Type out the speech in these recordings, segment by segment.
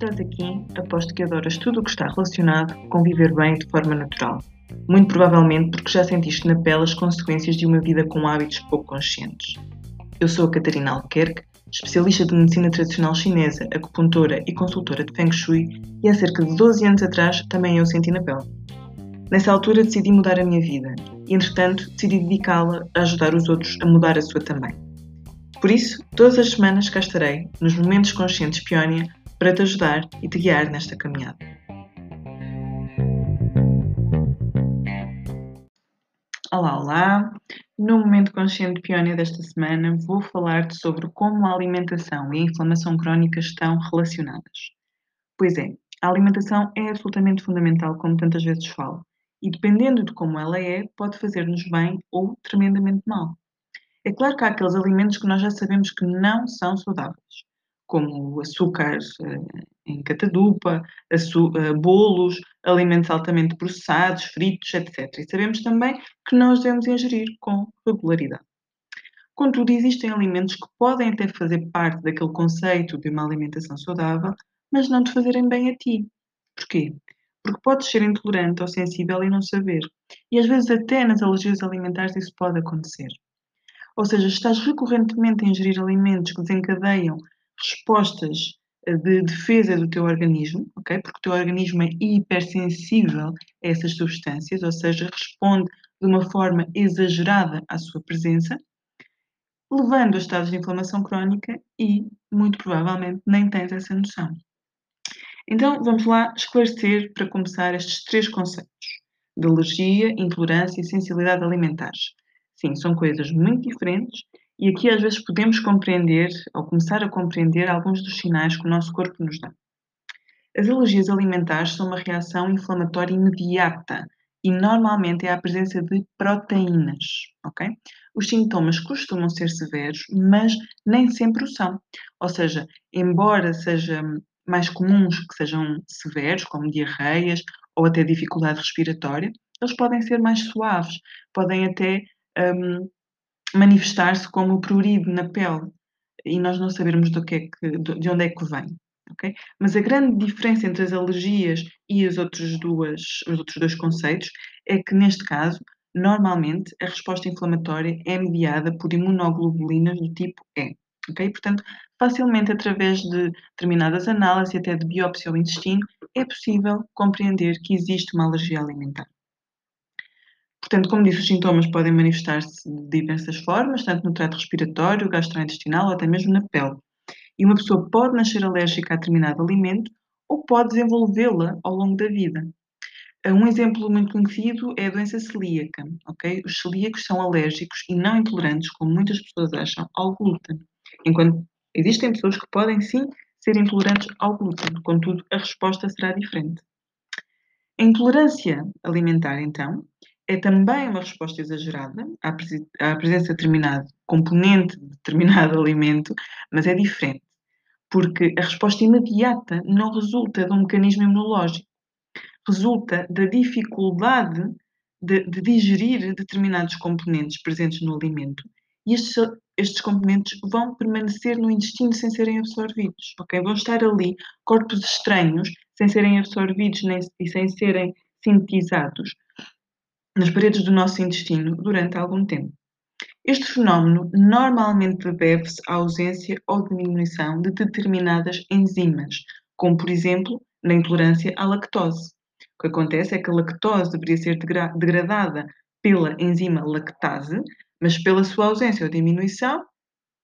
Estás aqui, aposto que adoras tudo o que está relacionado com viver bem de forma natural. Muito provavelmente porque já sentiste na pele as consequências de uma vida com hábitos pouco conscientes. Eu sou a Catarina Albuquerque, especialista de medicina tradicional chinesa, acupuntora e consultora de Feng Shui, e há cerca de 12 anos atrás também eu senti na pele. Nessa altura decidi mudar a minha vida e, entretanto, decidi dedicá-la a ajudar os outros a mudar a sua também. Por isso, todas as semanas cá estarei, nos Momentos Conscientes Peónia, para te ajudar e te guiar nesta caminhada. Olá, olá! No Momento Consciente Peónia desta semana vou falar-te sobre como a alimentação e a inflamação crónica estão relacionadas. Pois é, a alimentação é absolutamente fundamental, como tantas vezes falo, e dependendo de como ela é, pode fazer-nos bem ou tremendamente mal. É claro que há aqueles alimentos que nós já sabemos que não são saudáveis, como açúcares eh, em catadupa, eh, bolos, alimentos altamente processados, fritos, etc. E sabemos também que nós devemos ingerir com regularidade. Contudo, existem alimentos que podem até fazer parte daquele conceito de uma alimentação saudável, mas não te fazerem bem a ti. Porquê? Porque podes ser intolerante ou sensível e não saber. E às vezes até nas alergias alimentares isso pode acontecer. Ou seja, estás recorrentemente a ingerir alimentos que desencadeiam respostas eh, de defesa do teu organismo, ok? Porque o teu organismo é hipersensível a essas substâncias, ou seja, responde de uma forma exagerada à sua presença, levando a estados de inflamação crónica e, muito provavelmente, nem tens essa noção. Então, vamos lá esclarecer, para começar, estes três conceitos: de alergia, intolerância e sensibilidade alimentares. Sim, são coisas muito diferentes e aqui às vezes podemos compreender, ou começar a compreender, alguns dos sinais que o nosso corpo nos dá. As alergias alimentares são uma reação inflamatória imediata e normalmente é a presença de proteínas, ok? Os sintomas costumam ser severos, mas nem sempre o são. Ou seja, embora seja mais comuns que sejam severos, como diarreias ou até dificuldade respiratória, eles podem ser mais suaves, podem até um, manifestar-se como prurido na pele e nós não sabermos do que é que, de onde é que vem. Mas a grande diferença entre as alergias e as outras duas, os outros dois conceitos é que, neste caso, normalmente a resposta inflamatória é mediada por imunoglobulinas do tipo E. Portanto, facilmente através de determinadas análises e até de biópsia ao intestino, é possível compreender que existe uma alergia alimentar. Portanto, como disse, os sintomas podem manifestar-se de diversas formas, tanto no trato respiratório, gastrointestinal ou até mesmo na pele. E uma pessoa pode nascer alérgica a determinado alimento ou pode desenvolvê-la ao longo da vida. Um exemplo muito conhecido é a doença celíaca. Okay? Os celíacos são alérgicos e não intolerantes, como muitas pessoas acham, ao glúten. Enquanto existem pessoas que podem sim ser intolerantes ao glúten, contudo, a resposta será diferente. A intolerância alimentar, então, é também uma resposta exagerada à, presença de determinado componente de determinado alimento, mas é diferente, porque a resposta imediata não resulta de um mecanismo imunológico, resulta da dificuldade de, de digerir determinados componentes presentes no alimento e estes, estes componentes vão permanecer no intestino sem serem absorvidos, ok? Vão estar ali corpos estranhos sem serem absorvidos nem, e sem serem sintetizados nas paredes do nosso intestino durante algum tempo. Este fenómeno normalmente deve-se à ausência ou diminuição de determinadas enzimas, como por exemplo na intolerância à lactose. O que acontece é que a lactose deveria ser degradada pela enzima lactase, mas pela sua ausência ou diminuição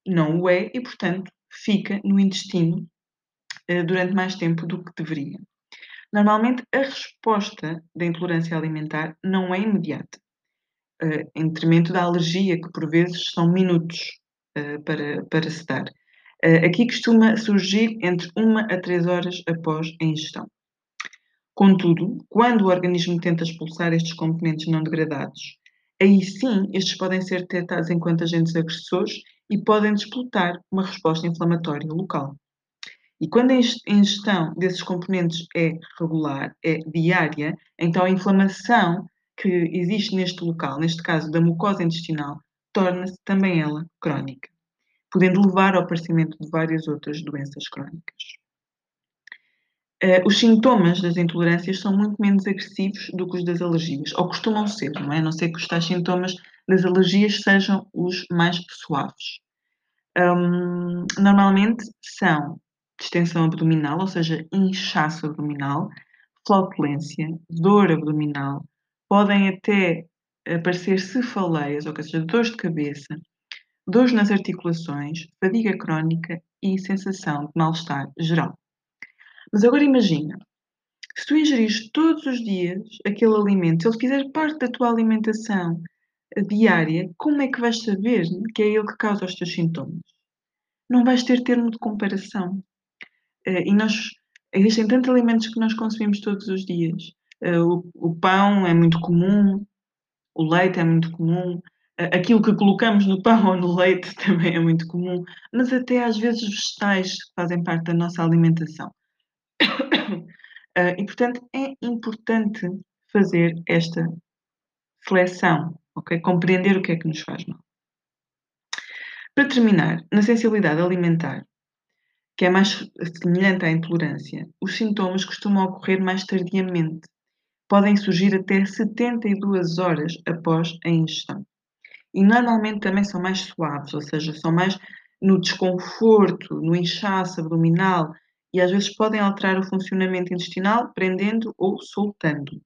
não o é e, portanto, fica no intestino eh, durante mais tempo do que deveria. Normalmente, a resposta da intolerância alimentar não é imediata, uh, em detrimento da alergia, que por vezes são minutos uh, para, para se dar. Uh, aqui costuma surgir entre uma a três horas após a ingestão. Contudo, quando o organismo tenta expulsar estes componentes não degradados, aí sim estes podem ser detectados enquanto agentes agressores e podem disputar uma resposta inflamatória local. E quando a ingestão desses componentes é regular, é diária, então a inflamação que existe neste local, neste caso da mucosa intestinal, torna-se também ela crónica. podendo levar ao aparecimento de várias outras doenças crónicas. Uh, os sintomas das intolerâncias são muito menos agressivos do que os das alergias, ou costumam ser, não é? A não ser que os tais sintomas das alergias sejam os mais suaves. Um, normalmente são distensão abdominal, ou seja, inchaço abdominal, flatulência, dor abdominal, podem até aparecer cefaleias, ou seja, dores de cabeça, dores nas articulações, fadiga crónica e sensação de mal-estar geral. Mas agora imagina, se tu ingerires todos os dias aquele alimento, se ele fizer parte da tua alimentação diária, como é que vais saber que é ele que causa os teus sintomas? Não vais ter termo de comparação. Eh, e nós, existem tantos alimentos que nós consumimos todos os dias. Eh, o, o pão é muito comum, o leite é muito comum, aquilo que colocamos no pão ou no leite também é muito comum, mas até às vezes vegetais fazem parte da nossa alimentação. e portanto é importante fazer esta seleção, ok? Compreender o que é que nos faz mal. Para terminar, na sensibilidade alimentar, que é mais semelhante à intolerância, os sintomas costumam ocorrer mais tardiamente. Podem surgir até 72 horas após a ingestão. E normalmente também são mais suaves, ou seja, são mais no desconforto, no inchaço abdominal e às vezes podem alterar o funcionamento intestinal, prendendo ou soltando.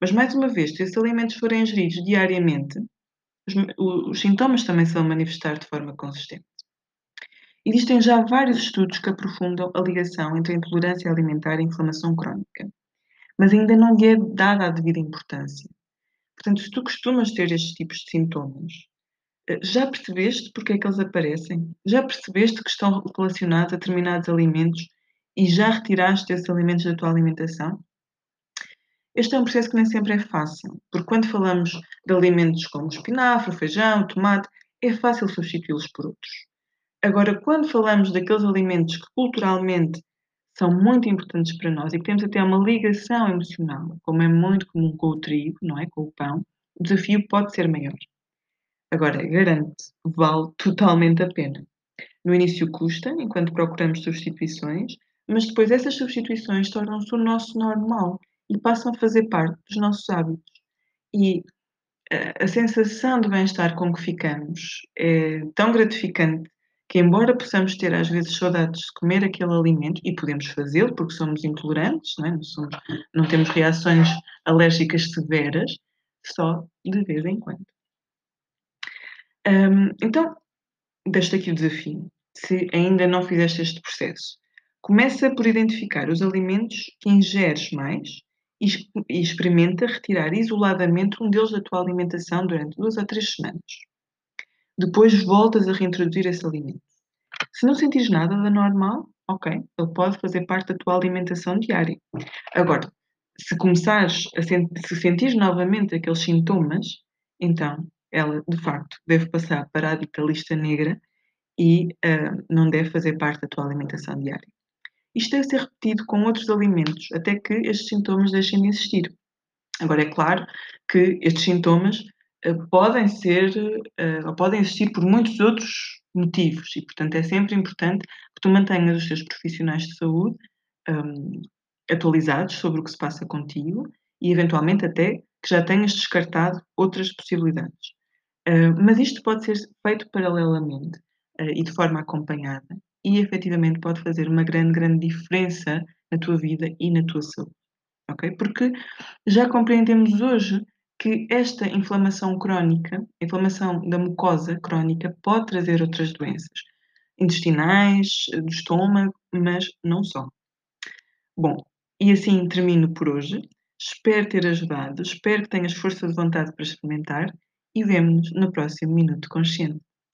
Mas, mais uma vez, se esses alimentos forem ingeridos diariamente, os, os sintomas também se vão manifestar de forma consistente. Existem já vários estudos que aprofundam a ligação entre a intolerância alimentar e a inflamação crónica, mas ainda não lhe é dada a devida importância. Portanto, se tu costumas ter estes tipos de sintomas, eh, já percebeste porque é que eles aparecem? Já percebeste que estão relacionados a determinados alimentos e já retiraste esses alimentos da tua alimentação? Este é um processo que nem sempre é fácil, porque quando falamos de alimentos como espinafre, feijão, tomate, é fácil substituí-los por outros. Agora, quando falamos daqueles alimentos que culturalmente são muito importantes para nós e que temos até uma ligação emocional, como é muito comum com o trigo, não é? Com o pão, o desafio pode ser maior. Agora, garante, vale totalmente a pena. No início custa, enquanto procuramos substituições, mas depois essas substituições tornam-se o nosso normal e passam a fazer parte dos nossos hábitos. E a, a sensação de bem-estar com que ficamos é tão gratificante que, embora possamos ter às vezes saudades de comer aquele alimento, e podemos fazê-lo porque somos intolerantes, não, é? não, somos, não temos reações alérgicas severas, só de vez em quando. Um, então, deixo aqui o desafio. Se ainda não fizeste este processo, começa por identificar os alimentos que ingeres mais e, experimenta retirar isoladamente um deles da tua alimentação durante duas ou três semanas. Depois voltas a reintroduzir esse alimento. Se não sentires nada da normal, ok, ele pode fazer parte da tua alimentação diária. Agora, se começares a sen se sentir novamente aqueles sintomas, então ela de facto deve passar para a dita lista negra e uh, não deve fazer parte da tua alimentação diária. Isto deve ser repetido com outros alimentos até que estes sintomas deixem de existir. Agora, é claro que estes sintomas podem ser, uh, ou podem existir por muitos outros motivos e, portanto, é sempre importante que tu mantenhas os teus profissionais de saúde um, atualizados sobre o que se passa contigo e, eventualmente, até que já tenhas descartado outras possibilidades. Uh, mas isto pode ser feito paralelamente uh, e de forma acompanhada e, efetivamente, pode fazer uma grande, grande diferença na tua vida e na tua saúde. Ok? Porque já compreendemos hoje que esta inflamação crónica, a inflamação da mucosa crónica, pode trazer outras doenças intestinais, do estômago, mas não só. Bom, e assim termino por hoje. Espero ter ajudado, espero que tenhas força de vontade para experimentar e vemo-nos no próximo Minuto Consciente.